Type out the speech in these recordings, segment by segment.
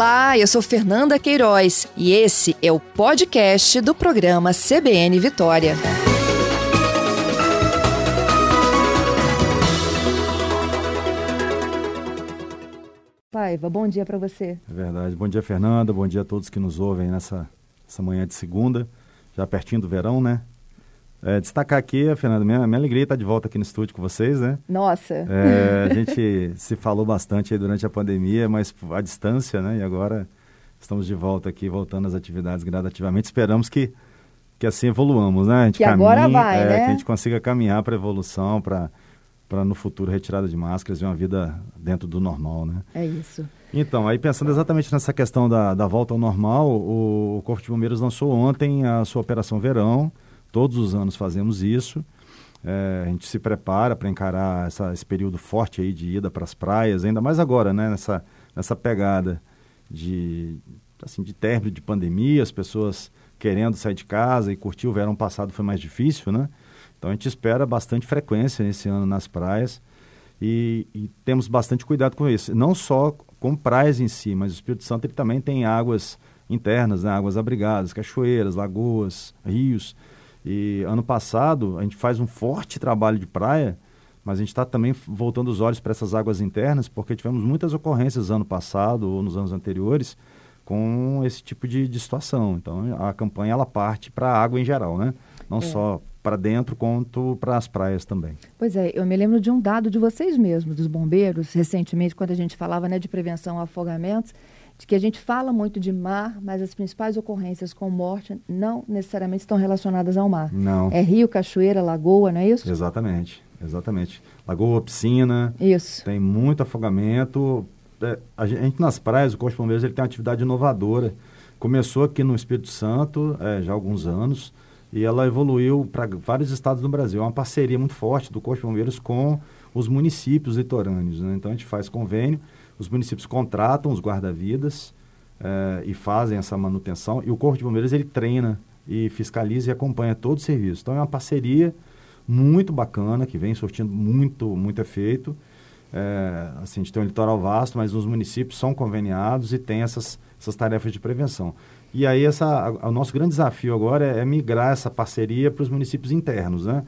Olá, eu sou Fernanda Queiroz e esse é o podcast do programa CBN Vitória. Paiva, bom dia para você. É verdade. Bom dia, Fernanda. Bom dia a todos que nos ouvem nessa essa manhã de segunda, já pertinho do verão, né? É, destacar aqui, Fernanda, minha, minha alegria estar de volta aqui no estúdio com vocês, né? Nossa! É, a gente se falou bastante durante a pandemia, mas à distância, né? E agora estamos de volta aqui, voltando às atividades gradativamente. Esperamos que, que assim evoluamos, né? A gente que caminhe, agora vai, é, né? Que a gente consiga caminhar para a evolução, para para no futuro retirada de máscaras e uma vida dentro do normal, né? É isso. Então, aí pensando exatamente nessa questão da, da volta ao normal, o, o Corpo de Bombeiros lançou ontem a sua Operação Verão, Todos os anos fazemos isso. É, a gente se prepara para encarar essa, esse período forte aí de ida para as praias, ainda mais agora, né? Nessa, nessa pegada de, assim, de término de pandemia, as pessoas querendo sair de casa e curtir o verão passado foi mais difícil, né? Então a gente espera bastante frequência nesse ano nas praias e, e temos bastante cuidado com isso. Não só com praias em si, mas o Espírito Santo ele também tem águas internas, né? águas abrigadas, cachoeiras, lagoas, rios. E ano passado a gente faz um forte trabalho de praia, mas a gente está também voltando os olhos para essas águas internas, porque tivemos muitas ocorrências ano passado ou nos anos anteriores com esse tipo de, de situação. Então a campanha ela parte para a água em geral, né? Não é. só para dentro quanto para as praias também. Pois é, eu me lembro de um dado de vocês mesmos, dos bombeiros, recentemente, quando a gente falava né, de prevenção a afogamentos, de que a gente fala muito de mar, mas as principais ocorrências com morte não necessariamente estão relacionadas ao mar. Não. É rio, cachoeira, lagoa, não é isso? Exatamente, exatamente. Lagoa, piscina. Isso. Tem muito afogamento. É, a gente nas praias, o Corpo de Bombeiros ele tem uma atividade inovadora. Começou aqui no Espírito Santo é, já há alguns anos e ela evoluiu para vários estados do Brasil. É uma parceria muito forte do Corpo de Bombeiros com os municípios litorâneos. Né? Então a gente faz convênio os municípios contratam os guarda-vidas eh, e fazem essa manutenção e o Corpo de Bombeiros ele treina e fiscaliza e acompanha todo o serviço. Então é uma parceria muito bacana que vem surtindo muito, muito efeito. É, assim, a gente tem um litoral vasto, mas os municípios são conveniados e têm essas, essas tarefas de prevenção. E aí essa, a, o nosso grande desafio agora é, é migrar essa parceria para os municípios internos, né?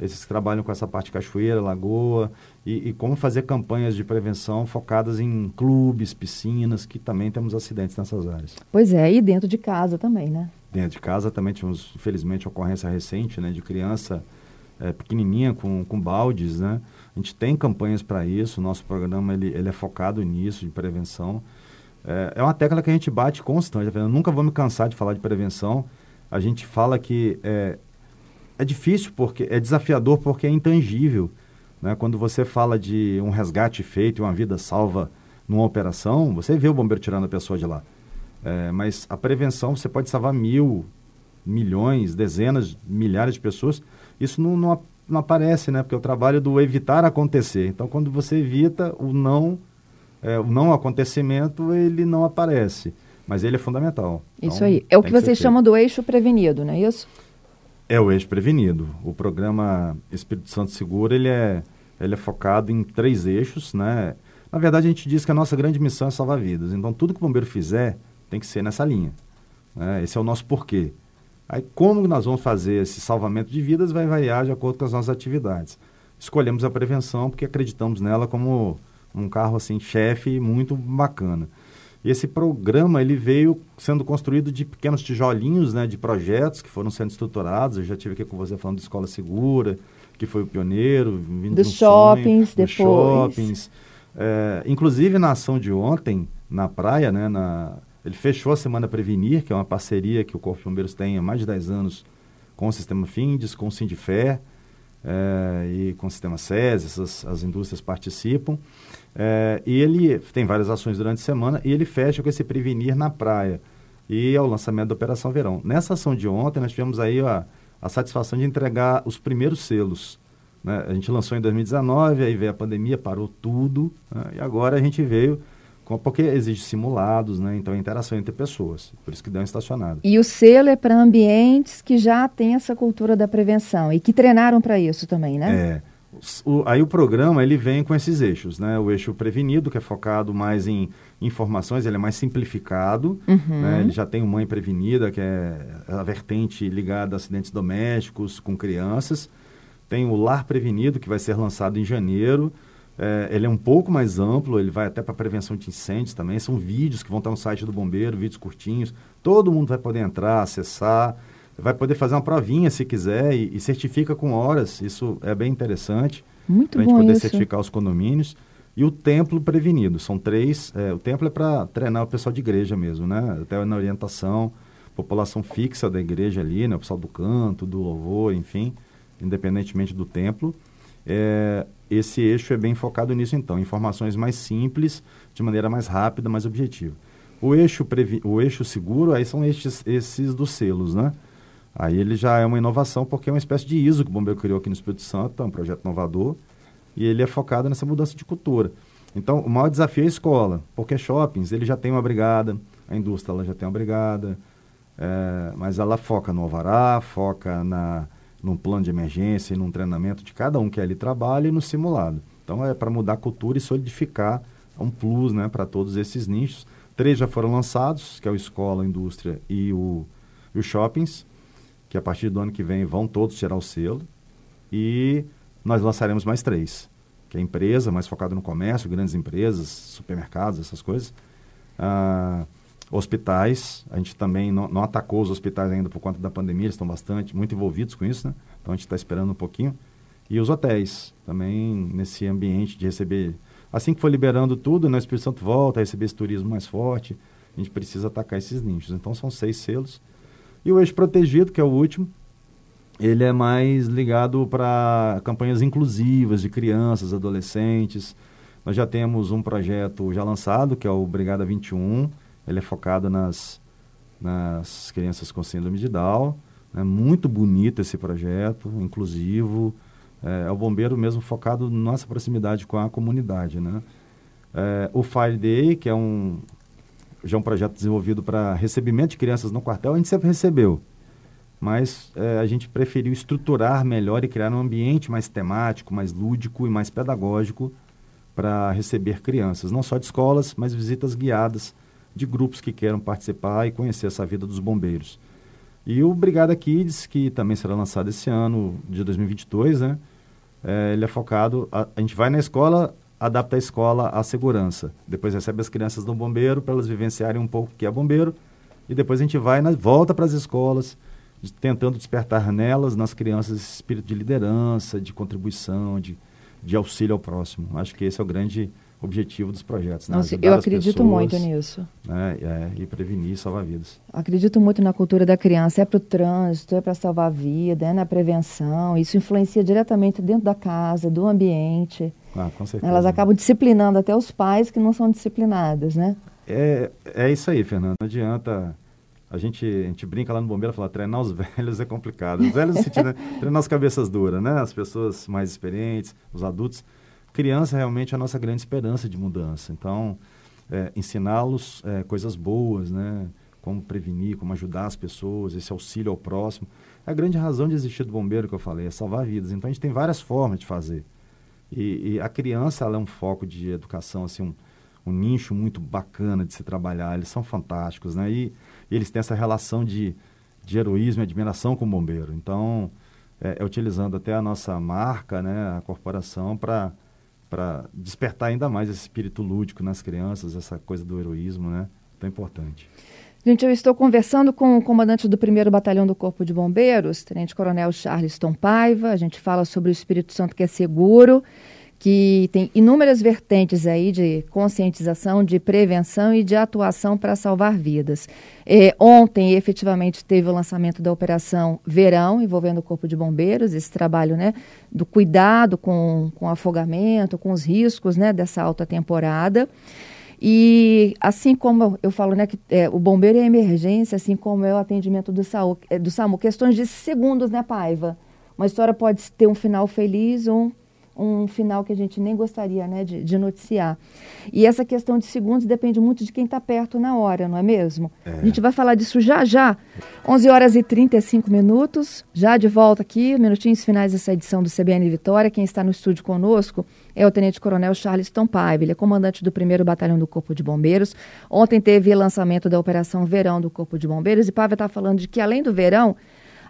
Esses que trabalham com essa parte cachoeira, lagoa, e, e, como fazer campanhas de prevenção focadas em clubes, piscinas, que também temos acidentes nessas áreas. Pois é, e dentro de casa também, né? Dentro de casa também tivemos, infelizmente, ocorrência recente, né, de criança é, pequenininha com, com baldes, né? A gente tem campanhas para isso, o nosso programa ele, ele é focado nisso, de prevenção. É, é uma tecla que a gente bate constante, eu nunca vou me cansar de falar de prevenção. A gente fala que é, é difícil porque é desafiador porque é intangível. Né? Quando você fala de um resgate feito, uma vida salva numa operação, você vê o bombeiro tirando a pessoa de lá. É, mas a prevenção, você pode salvar mil, milhões, dezenas, milhares de pessoas. Isso não, não, não aparece, né? Porque é o trabalho do evitar acontecer. Então, quando você evita o não, é, o não acontecimento, ele não aparece. Mas ele é fundamental. Isso então, aí. É o que, que vocês chamam do eixo prevenido, não é isso? É o eixo prevenido. O programa Espírito Santo Seguro ele é, ele é focado em três eixos, né? Na verdade, a gente diz que a nossa grande missão é salvar vidas. Então, tudo que o bombeiro fizer tem que ser nessa linha. Né? Esse é o nosso porquê. Aí, como nós vamos fazer esse salvamento de vidas vai variar de acordo com as nossas atividades. Escolhemos a prevenção porque acreditamos nela como um carro assim chefe muito bacana. E esse programa ele veio sendo construído de pequenos tijolinhos, né, de projetos que foram sendo estruturados. Eu já tive aqui com você falando de escola segura, que foi o pioneiro, vindo dos shoppings, sonho, depois. shoppings. É, inclusive na ação de ontem na praia, né, na, ele fechou a semana Prevenir, que é uma parceria que o Corpo de Bombeiros tem há mais de 10 anos com o Sistema Findes, com o Sindifé é, e com o Sistema SES, essas, as indústrias participam. É, e ele tem várias ações durante a semana e ele fecha com esse prevenir na praia e é o lançamento da Operação Verão. Nessa ação de ontem, nós tivemos aí a, a satisfação de entregar os primeiros selos. Né? A gente lançou em 2019, aí veio a pandemia, parou tudo, né? e agora a gente veio com, porque exige simulados, né? então interação entre pessoas, por isso que um estacionado. E o selo é para ambientes que já têm essa cultura da prevenção e que treinaram para isso também, né? É. o, aí o programa ele vem com esses eixos, né? O eixo prevenido, que é focado mais em informações, ele é mais simplificado, uhum. né? ele já tem o Mãe Prevenida, que é a vertente ligada a acidentes domésticos com crianças. Tem o Lar Prevenido, que vai ser lançado em janeiro. É, ele é um pouco mais amplo, ele vai até para prevenção de incêndios também. São vídeos que vão estar no site do Bombeiro, vídeos curtinhos. Todo mundo vai poder entrar, acessar vai poder fazer uma provinha se quiser e, e certifica com horas. Isso é bem interessante. Muito bom a gente poder isso. certificar os condomínios. E o templo prevenido. São três. É, o templo é para treinar o pessoal de igreja mesmo, né? Até na orientação, população fixa da igreja ali, né? O pessoal do canto, do louvor, enfim, independentemente do templo. É, esse eixo é bem focado nisso, então. Informações mais simples, de maneira mais rápida, mais objetiva. O eixo, previ, o eixo seguro, aí são estes, esses dos selos, né? Aí ele já é uma inovação porque é uma espécie de ISO que o Bombeiro criou aqui no Espírito Santo, é um projeto inovador, e ele é focado nessa mudança de cultura. Então, o maior desafio é a escola, porque shoppings, ele já tem uma brigada, a indústria ela já tem uma brigada, é, mas ela foca no alvará, foca na, num plano de emergência e num treinamento de cada um que ali trabalha e no simulado. Então, é para mudar a cultura e solidificar um plus né, para todos esses nichos. Três já foram lançados, que é o escola, a indústria e o, e os shoppings que a partir do ano que vem vão todos tirar o selo. E nós lançaremos mais três, que é empresa, mais focada no comércio, grandes empresas, supermercados, essas coisas. Ah, hospitais, a gente também não, não, atacou os hospitais ainda por conta da pandemia, eles estão bastante, muito envolvidos com isso, né? Então a gente está esperando um pouquinho. E os hotéis, também nesse ambiente de receber. Assim que for liberando tudo, né, o Espírito Santo volta a receber esse turismo mais forte, a gente precisa atacar esses nichos. Então são seis selos. E o eixo protegido, que é o último, ele é mais ligado para campanhas inclusivas de crianças, adolescentes. Nós já temos um projeto já lançado, que é o Brigada 21. Ele é focado nas, nas crianças com síndrome de Down. É muito bonito esse projeto, inclusivo. É, é o bombeiro mesmo focado na nossa proximidade com a comunidade, né? É, o Fire Day, que é um, já é um projeto desenvolvido para recebimento de crianças no quartel, a gente sempre recebeu. Mas é, a gente preferiu estruturar melhor e criar um ambiente mais temático, mais lúdico e mais pedagógico para receber crianças, não só de escolas, mas visitas guiadas de grupos que queiram participar e conhecer essa vida dos bombeiros. E o Brigada Kids, que também será lançado esse ano, de 2022, né? É, ele é focado, a, a gente vai na escola adapta a escola à segurança. Depois recebe as crianças do bombeiro para elas vivenciarem um pouco o que é bombeiro. E depois a gente vai na volta para as escolas, de, tentando despertar nelas, nas crianças, esse espírito de liderança, de contribuição, de, de auxílio ao próximo. Acho que esse é o grande objetivo dos projetos. Né? Nossa, eu acredito pessoas, muito nisso. Né? É, e prevenir e salvar vidas. Acredito muito na cultura da criança. É para o trânsito, é para salvar a vida, é na prevenção. Isso influencia diretamente dentro da casa, do ambiente. Ah, com certeza. Elas acabam disciplinando até os pais que não são disciplinados, né? É, é isso aí, Fernando. Não adianta. A gente, a gente brinca lá no bombeiro, fala, treinar os velhos é complicado. Os velhos, sentido, né? treinar as cabeças duras, né? As pessoas mais experientes, os adultos. Criança realmente é a nossa grande esperança de mudança. Então, é, ensiná-los é, coisas boas, né? Como prevenir, como ajudar as pessoas, esse auxílio ao próximo. É a grande razão de existir do bombeiro que eu falei, é salvar vidas. Então, a gente tem várias formas de fazer. E, e, a criança é um foco de educação, assim, um, um, nicho muito bacana de se trabalhar. Eles são fantásticos, né? E, e eles têm essa relação de, de heroísmo e admiração com o bombeiro. Então, é, é utilizando até a nossa marca, né, a corporação, para para despertar ainda mais esse espírito lúdico nas crianças, essa coisa do heroísmo, né? Tão importante. Gente, eu estou conversando com o comandante do 1 Batalhão do Corpo de Bombeiros, Tenente Coronel Charleston Paiva. A gente fala sobre o Espírito Santo que é seguro, que tem inúmeras vertentes aí de conscientização, de prevenção e de atuação para salvar vidas. É, ontem, efetivamente, teve o lançamento da Operação Verão, envolvendo o Corpo de Bombeiros, esse trabalho né, do cuidado com, com afogamento, com os riscos né, dessa alta temporada. E assim como eu falo, né, que é, o bombeiro é emergência, assim como é o atendimento do, SAU, é, do SAMU, questões de segundos, né, Paiva? Uma história pode ter um final feliz ou um, um final que a gente nem gostaria né, de, de noticiar. E essa questão de segundos depende muito de quem está perto na hora, não é mesmo? É. A gente vai falar disso já já. 11 horas e 35 minutos, já de volta aqui, minutinhos finais dessa edição do CBN Vitória. Quem está no estúdio conosco é o Tenente Coronel Charleston Paiva, ele é comandante do 1 Batalhão do Corpo de Bombeiros. Ontem teve lançamento da Operação Verão do Corpo de Bombeiros e Paiva está falando de que, além do verão,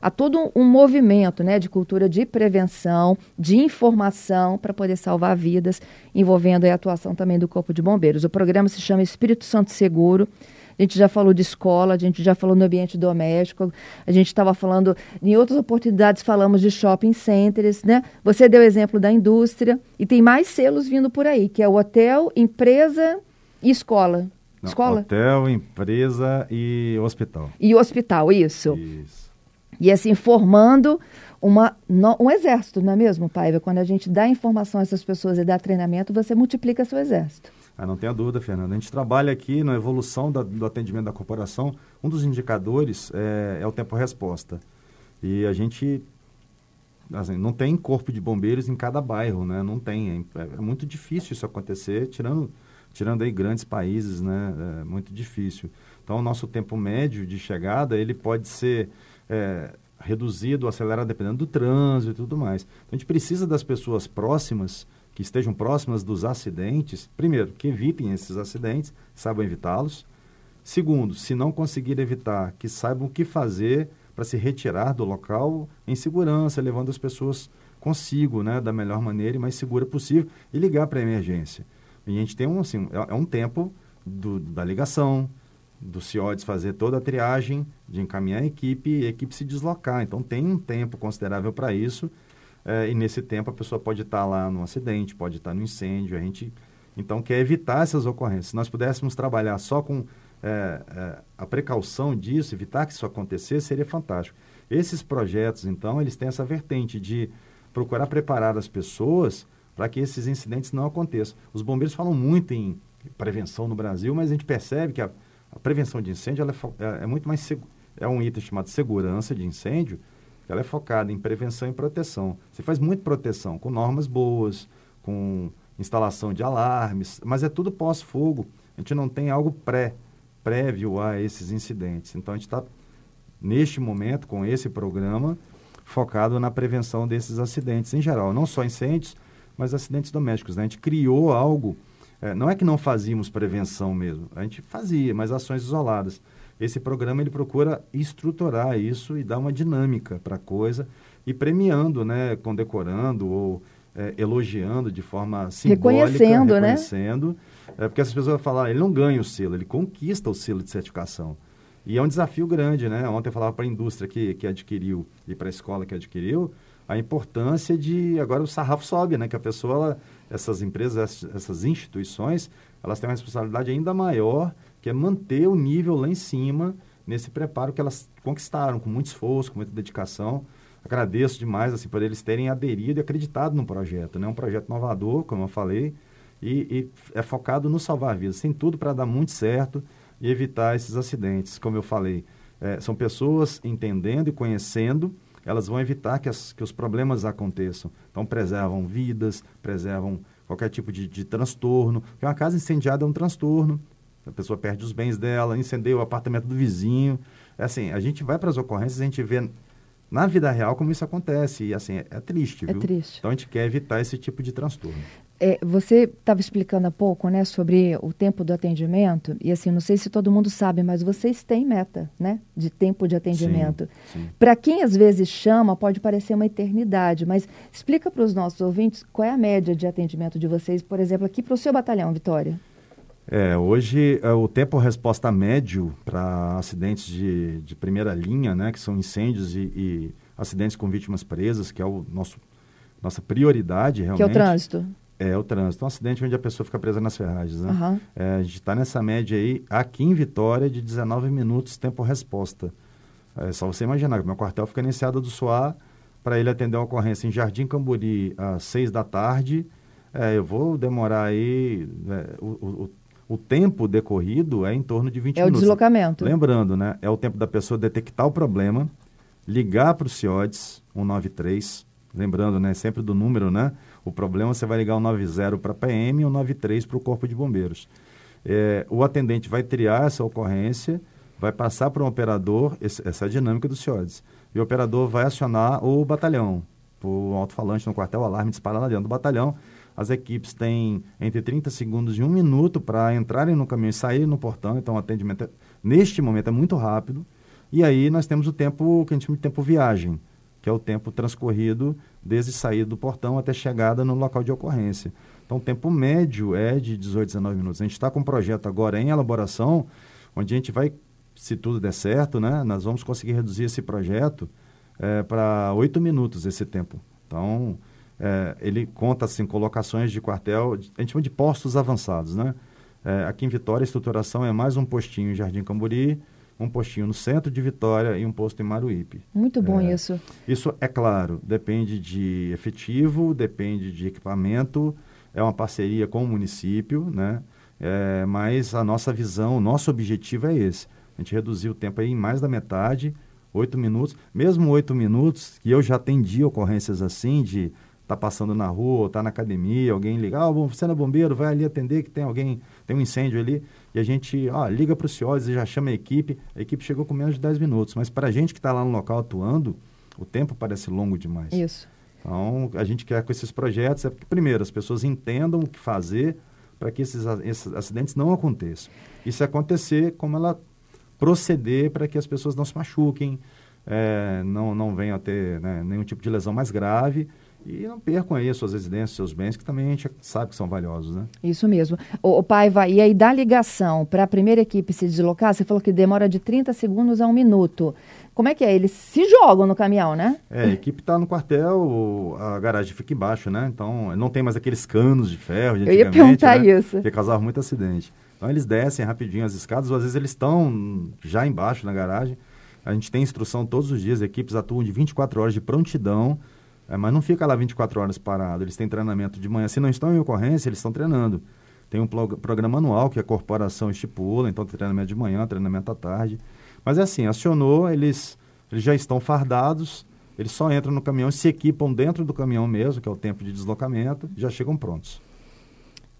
há todo um movimento né, de cultura de prevenção, de informação para poder salvar vidas, envolvendo a atuação também do Corpo de Bombeiros. O programa se chama Espírito Santo Seguro. A gente já falou de escola, a gente já falou no ambiente doméstico, a gente estava falando, em outras oportunidades falamos de shopping centers, né? Você deu exemplo da indústria e tem mais selos vindo por aí, que é o hotel, empresa e escola. Não, escola? Hotel, empresa e hospital. E hospital, isso. Isso. E assim, formando uma, um exército, não é mesmo, Paiva? Quando a gente dá informação a essas pessoas e dá treinamento, você multiplica seu exército. Ah, não tenha dúvida, Fernanda. A gente trabalha aqui na evolução da, do atendimento da corporação. Um dos indicadores é, é o tempo-resposta. E a gente assim, não tem corpo de bombeiros em cada bairro, né? Não tem. É, é, muito difícil isso acontecer, tirando, tirando aí grandes países, né? É muito difícil. Então, o nosso tempo médio de chegada, ele pode ser é, reduzido, acelerado, dependendo do trânsito e tudo mais. Então, a gente precisa das pessoas próximas, que estejam próximas dos acidentes, primeiro, que evitem esses acidentes, saibam evitá-los. Segundo, se não conseguir evitar, que saibam o que fazer para se retirar do local em segurança, levando as pessoas consigo, né, da melhor maneira e mais segura possível, e ligar para a emergência. E a gente tem um, assim, é, é um tempo do, da ligação, do CIODES fazer toda a triagem, de encaminhar a equipe e a equipe se deslocar. Então, tem um tempo considerável para isso. É, e nesse tempo, a pessoa pode estar lá no acidente, pode estar no incêndio. A gente, então, quer evitar essas ocorrências. Se nós pudéssemos trabalhar só com é, é, a precaução disso, evitar que isso acontecesse, seria fantástico. Esses projetos, então, eles têm essa vertente de procurar preparar as pessoas para que esses incidentes não aconteçam. Os bombeiros falam muito em prevenção no Brasil, mas a gente percebe que a a prevenção de incêndio é, é, é muito mais é um item chamado segurança de incêndio, ela é focada em prevenção e proteção. Você faz muito proteção com normas boas, com instalação de alarmes, mas é tudo pós-fogo. A gente não tem algo pré prévio a esses incidentes. Então a gente está neste momento com esse programa focado na prevenção desses acidentes em geral, não só incêndios, mas acidentes domésticos. Né? A gente criou algo é, não é que não fazíamos prevenção mesmo, a gente fazia, mas ações isoladas. Esse programa ele procura estruturar isso e dar uma dinâmica para a coisa e premiando, né, condecorando ou é, elogiando de forma simbólica, reconhecendo, reconhecendo né? É, porque as pessoas vão falar, ele não ganha o selo, ele conquista o selo de certificação. E é um desafio grande, né? Ontem eu falava para a indústria que, que adquiriu e para a escola que adquiriu, a importância de agora o sarrafo sobe, né? Que a pessoa ela, essas empresas, essas instituições, elas têm uma responsabilidade ainda maior, que é manter o nível lá em cima, nesse preparo que elas conquistaram, com muito esforço, com muita dedicação. Agradeço demais assim, por eles terem aderido e acreditado no projeto. É né? um projeto inovador, como eu falei, e, e é focado no salvar vidas. Tem tudo para dar muito certo e evitar esses acidentes. Como eu falei, é, são pessoas entendendo e conhecendo elas vão evitar que, as, que os problemas aconteçam. Então, preservam vidas, preservam qualquer tipo de, de transtorno. Porque uma casa incendiada é um transtorno. A pessoa perde os bens dela, incendeia o apartamento do vizinho. É assim, a gente vai para as ocorrências, a gente vê na vida real como isso acontece. E assim, é, é triste, viu? É triste. Então a gente quer evitar esse tipo de transtorno. É, você estava explicando há pouco, né, sobre o tempo do atendimento e assim, não sei se todo mundo sabe, mas vocês têm meta, né, de tempo de atendimento. Para quem às vezes chama, pode parecer uma eternidade, mas explica para os nossos ouvintes qual é a média de atendimento de vocês, por exemplo, aqui para o seu batalhão, Vitória. É, hoje é, o tempo resposta médio para acidentes de, de primeira linha, né, que são incêndios e, e acidentes com vítimas presas, que é o nosso nossa prioridade realmente. Que é o trânsito. É, o trânsito. Um acidente onde a pessoa fica presa nas ferragens, né? Uhum. É, a gente está nessa média aí, aqui em Vitória, de 19 minutos tempo-resposta. É só você imaginar meu quartel fica iniciado do SOAR para ele atender uma ocorrência em Jardim Camburi às 6 da tarde. É, eu vou demorar aí... É, o, o, o, tempo decorrido é em torno de 20 é minutos. É o deslocamento. Lembrando, né? É o tempo da pessoa detectar o problema, ligar para o CIODES 193, lembrando, né? Sempre do número, né? O problema você vai ligar o 90 para a PM e o 93 para o Corpo de Bombeiros. É, o atendente vai triar essa ocorrência, vai passar para um operador, esse, essa é a dinâmica do CIODES, e o operador vai acionar o batalhão, por alto-falante no quartel, o alarme dispara lá dentro do batalhão. As equipes têm entre 30 segundos e um minuto para entrarem no caminhão e saírem no portão, então o atendimento, é, neste momento, é muito rápido. E aí nós temos o tempo que a gente chama de tempo viagem, que é o tempo transcorrido desde sair do portão até chegada no local de ocorrência. Então, o tempo médio é de 18, 19 minutos. A gente está com um projeto agora em elaboração, onde a gente vai, se tudo der certo, né, nós vamos conseguir reduzir esse projeto é, para 8 minutos, esse tempo. Então, é, ele conta assim, colocações de quartel, a gente chama de postos avançados. Né? É, aqui em Vitória, a estruturação é mais um postinho em Jardim Camburi, um postinho no centro de Vitória e um posto em Maruípe. Muito bom é, isso. Isso, é claro, depende de efetivo, depende de equipamento, é uma parceria com o município, né? É, mas a nossa visão, o nosso objetivo é esse. A gente reduzir o tempo aí em mais da metade, oito minutos. Mesmo oito minutos, que eu já atendi ocorrências assim, de tá passando na rua, tá na academia, alguém liga, ah, você não é bombeiro, vai ali atender que tem alguém, tem um incêndio ali, e a gente, ó, liga para o CIOS e já chama a equipe, a equipe chegou com menos de 10 minutos, mas para a gente que está lá no local atuando, o tempo parece longo demais. Isso. Então, a gente quer com esses projetos, é que, primeiro, as pessoas entendam o que fazer para que esses, esses acidentes não aconteçam. E se acontecer, como ela proceder para que as pessoas não se machuquem, é, não, não venham a ter né, nenhum tipo de lesão mais grave e não percam aí as suas residências, seus bens, que também a gente sabe que são valiosos, né? Isso mesmo. O, o Paiva, e aí da ligação para a primeira equipe se deslocar, você falou que demora de 30 segundos a um minuto. Como é que é? Eles se jogam no caminhão, né? É, a equipe está no quartel, a garagem fica embaixo, né? Então não tem mais aqueles canos de ferro de Eu ia perguntar né? isso. Que causava muito acidente. Então eles descem rapidinho as escadas, ou às vezes eles estão já embaixo na garagem. A gente tem instrução todos os dias, equipes atuam de 24 horas de prontidão é, mas não fica lá 24 horas parado. Eles têm treinamento de manhã. Se não estão em ocorrência, eles estão treinando. Tem um programa anual que a corporação estipula, então treinamento de manhã, treinamento à tarde. Mas é assim, acionou, eles, eles já estão fardados, eles só entram no caminhão, se equipam dentro do caminhão mesmo, que é o tempo de deslocamento, já chegam prontos.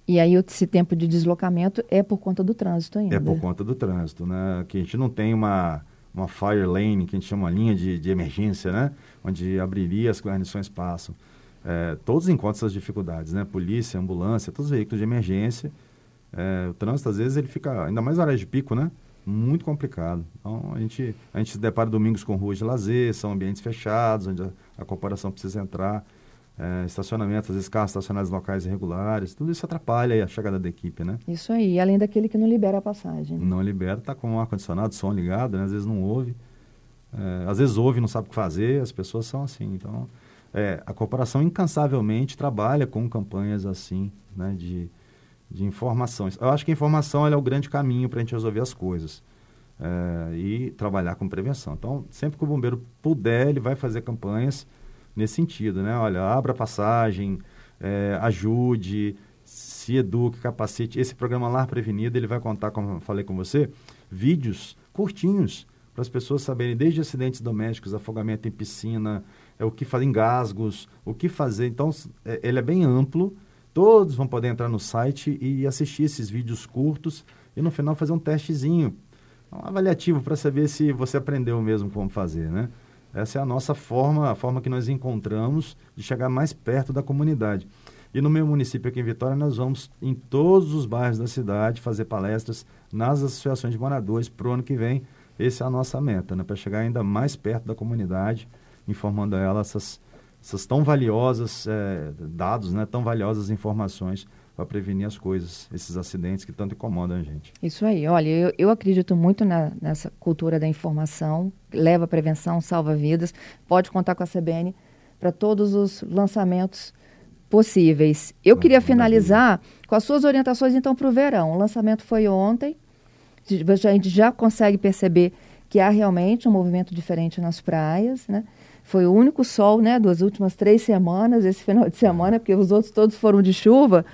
E aí esse tempo de deslocamento é por conta do trânsito ainda? É por conta do trânsito, né? Que a gente não tem uma uma fire lane, que a gente chama linha de, de emergência, né? Onde abriria as guarnições passam. É, todos encontram essas dificuldades, né? Polícia, ambulância, todos os veículos de emergência. É, o trânsito, às vezes, ele fica, ainda mais horas de pico, né? Muito complicado. Então, a gente, a gente se depara domingos com ruas de lazer, são ambientes fechados, onde a, a corporação precisa entrar é, estacionamentos, às vezes carros estacionados em locais irregulares, tudo isso atrapalha a chegada da equipe, né? Isso aí, além daquele que não libera a passagem. Não libera, está com o ar-condicionado, som ligado, né? às vezes não ouve, é, às vezes ouve e não sabe o que fazer, as pessoas são assim, então... É, a corporação incansavelmente trabalha com campanhas assim, né, de, de informações. Eu acho que a informação é o grande caminho para a gente resolver as coisas é, e trabalhar com prevenção. Então, sempre que o bombeiro puder, ele vai fazer campanhas nesse sentido, né? Olha, abra passagem, é, ajude, se eduque, capacite. Esse programa Lar Prevenido, ele vai contar, como eu falei com você, vídeos curtinhos para as pessoas saberem desde acidentes domésticos, afogamento em piscina, é, o que fazer, engasgos, o que fazer. Então, é, ele é bem amplo, todos vão poder entrar no site e assistir esses vídeos curtos e no final fazer um testezinho, um avaliativo para saber se você aprendeu mesmo como fazer, né? Essa é a nossa forma, a forma que nós encontramos de chegar mais perto da comunidade. E no meu município aqui em Vitória, nós vamos em todos os bairros da cidade fazer palestras nas associações de moradores para o ano que vem. Essa é a nossa meta, né? para chegar ainda mais perto da comunidade, informando a ela essas, essas tão valiosas é, dados, né? tão valiosas informações para prevenir as coisas, esses acidentes que tanto incomodam a gente. Isso aí. Olha, eu, eu acredito muito na, nessa cultura da informação, leva a prevenção, salva vidas. Pode contar com a CBN para todos os lançamentos possíveis. Eu ah, queria finalizar com as suas orientações, então, para o verão. O lançamento foi ontem. A gente já consegue perceber que há realmente um movimento diferente nas praias, né? Foi o único sol, né, das últimas três semanas, esse final de semana, porque os outros todos foram de chuva.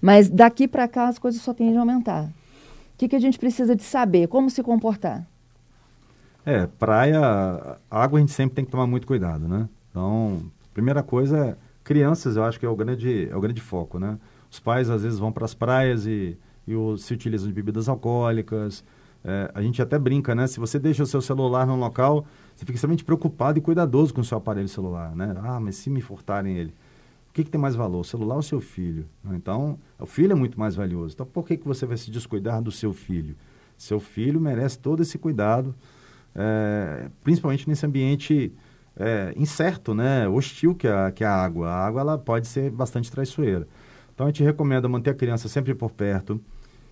Mas daqui para cá as coisas só tendem a aumentar. O que, que a gente precisa de saber? Como se comportar? É, praia, água a gente sempre tem que tomar muito cuidado, né? Então, primeira coisa Crianças, eu acho que é o grande, é o grande foco, né? Os pais, às vezes, vão para as praias e, e se utilizam de bebidas alcoólicas. É, a gente até brinca, né? Se você deixa o seu celular num local, você fica extremamente preocupado e cuidadoso com o seu aparelho celular, né? Ah, mas se me furtarem ele, o que, que tem mais valor, o celular ou seu filho? Então, o filho é muito mais valioso. Então, por que, que você vai se descuidar do seu filho? Seu filho merece todo esse cuidado, é, principalmente nesse ambiente é, incerto, né? hostil que a, que a água. A água ela pode ser bastante traiçoeira. Então, a gente recomenda manter a criança sempre por perto,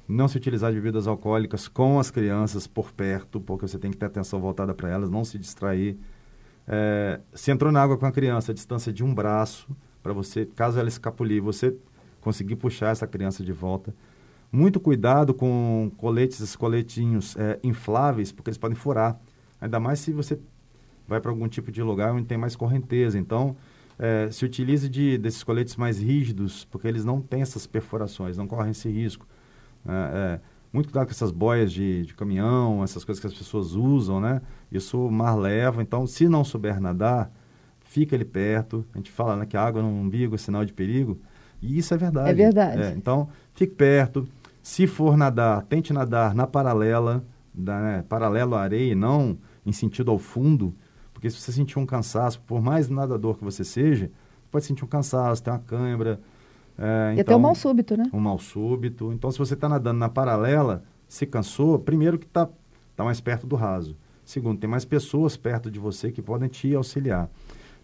não se utilizar de bebidas alcoólicas com as crianças por perto, porque você tem que ter atenção voltada para elas, não se distrair. É, se entrou na água com a criança, a distância de um braço, para você, caso ela escapulir, você conseguir puxar essa criança de volta. Muito cuidado com coletes, esses coletinhos é, infláveis, porque eles podem furar. Ainda mais se você vai para algum tipo de lugar onde tem mais correnteza. Então, é, se utilize de, desses coletes mais rígidos, porque eles não têm essas perfurações, não correm esse risco. É, muito cuidado com essas boias de, de, caminhão, essas coisas que as pessoas usam, né? Isso o mar leva. Então, se não souber nadar, fica ali perto. A gente fala né, que a água no umbigo é sinal de perigo. E isso é verdade. É verdade. É, então, fique perto. Se for nadar, tente nadar na paralela, da, né, paralelo à areia, não em sentido ao fundo, porque se você sentir um cansaço, por mais nadador que você seja, pode sentir um cansaço, ter uma cãibra. É, e então, até um mal súbito, né? Um mal súbito. Então, se você está nadando na paralela, se cansou, primeiro que está tá mais perto do raso. Segundo, tem mais pessoas perto de você que podem te auxiliar.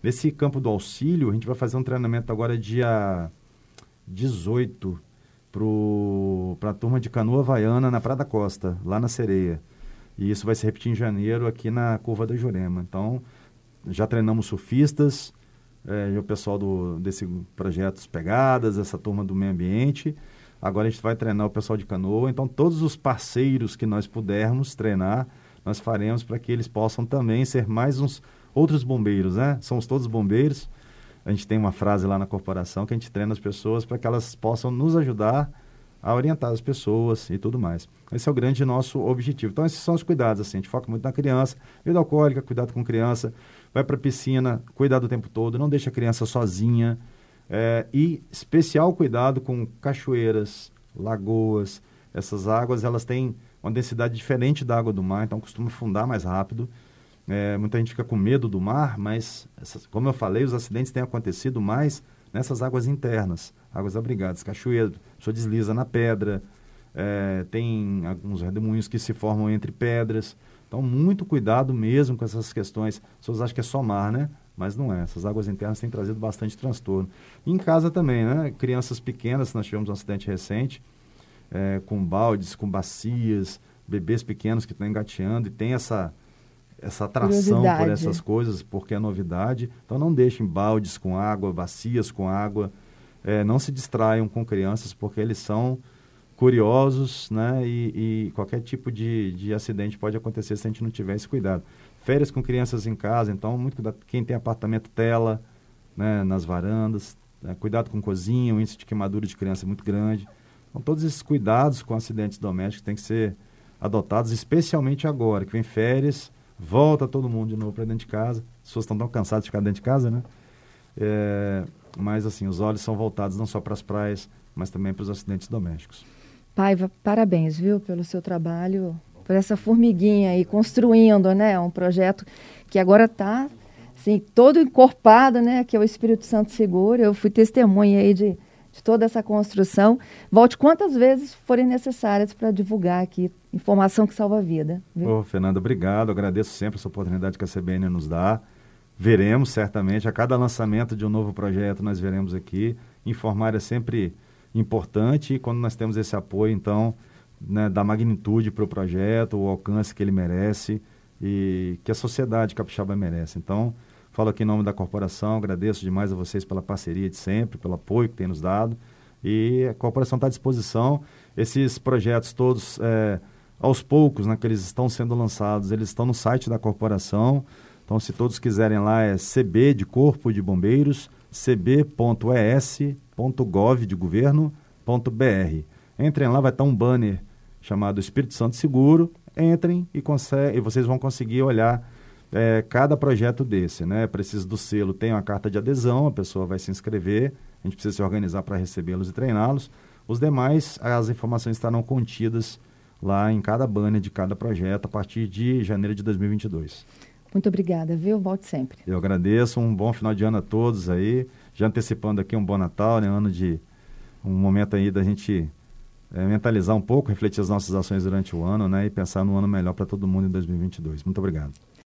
Nesse campo do auxílio, a gente vai fazer um treinamento agora dia 18 para a turma de canoa havaiana na Prada Costa, lá na Sereia. E isso vai se repetir em janeiro aqui na Curva da Jurema. Então, já treinamos surfistas, é, e o pessoal do, desse projeto Pegadas, essa turma do meio ambiente. Agora a gente vai treinar o pessoal de canoa. Então, todos os parceiros que nós pudermos treinar, nós faremos para que eles possam também ser mais uns outros bombeiros, né? Somos todos bombeiros. A gente tem uma frase lá na corporação que a gente treina as pessoas para que elas possam nos ajudar a orientar as pessoas e tudo mais. Esse é o grande nosso objetivo. Então, esses são os cuidados, assim, a gente foca muito na criança, vida alcoólica, cuidado com criança, vai para a piscina, cuidado o tempo todo, não deixa a criança sozinha, é, e especial cuidado com cachoeiras, lagoas, essas águas, elas têm uma densidade diferente da água do mar, então costuma fundar mais rápido, é, muita gente fica com medo do mar, mas, essas, como eu falei, os acidentes têm acontecido mais nessas águas internas, águas abrigadas, cachoeira, a pessoa desliza na pedra, é, tem alguns redemoinhos que se formam entre pedras. Então, muito cuidado mesmo com essas questões. As pessoas acham que é só mar, né? Mas não é. Essas águas internas têm trazido bastante transtorno. E em casa também, né? Crianças pequenas, nós tivemos um acidente recente, é, com baldes, com bacias, bebês pequenos que estão engateando e tem essa essa atração por essas coisas, porque é novidade. Então não deixem baldes com água, bacias com água. É, não se distraiam com crianças, porque eles são curiosos, né? E, e, qualquer tipo de, de acidente pode acontecer se a gente não tiver esse cuidado. Férias com crianças em casa, então muito cuidado. Quem tem apartamento tela, né? Nas varandas, né? cuidado com cozinha, o índice de queimadura de criança é muito grande. Então todos esses cuidados com acidentes domésticos têm que ser adotados, especialmente agora que vem férias volta todo mundo de novo para dentro de casa. As pessoas estão tão cansadas de ficar dentro de casa, né? É, mas, assim, os olhos são voltados não só para as praias, mas também para os acidentes domésticos. Paiva, parabéns, viu, pelo seu trabalho, por essa formiguinha aí, construindo, né, um projeto que agora está, assim, todo encorpado, né, que é o Espírito Santo Seguro. Eu fui testemunha aí de de toda essa construção. Volte quantas vezes forem necessárias para divulgar aqui informação que salva a vida. Ô, Fernanda, obrigado. Agradeço sempre essa oportunidade que a CBN nos dá. Veremos certamente, a cada lançamento de um novo projeto, nós veremos aqui. Informar é sempre importante e quando nós temos esse apoio, então, né, da magnitude para o projeto, o alcance que ele merece e que a sociedade capixaba merece. Então, Falo aqui em nome da corporação, agradeço demais a vocês pela parceria de sempre, pelo apoio que tem nos dado. E a corporação está à disposição. Esses projetos todos, é, aos poucos, né, que eles estão sendo lançados, eles estão no site da corporação. Então, se todos quiserem lá, é cb de Corpo de Bombeiros, cb.es.gov de governo.br. Entrem lá, vai estar um banner chamado Espírito Santo Seguro. Entrem e, e vocês vão conseguir olhar é, cada projeto desse, né? Precisa do selo, tem uma carta de adesão, a pessoa vai se inscrever, a gente precisa se organizar para recebê-los e treiná-los. Os demais, as informações estarão contidas lá em cada banner de cada projeto a partir de janeiro de 2022. Muito obrigada, viu? Volte sempre. Eu agradeço, um bom final de ano a todos aí, já antecipando aqui um bom Natal, né? Ano de um momento aí da gente é, mentalizar um pouco, refletir as nossas ações durante o ano, né? E pensar no ano melhor para todo mundo em 2022. Muito obrigado.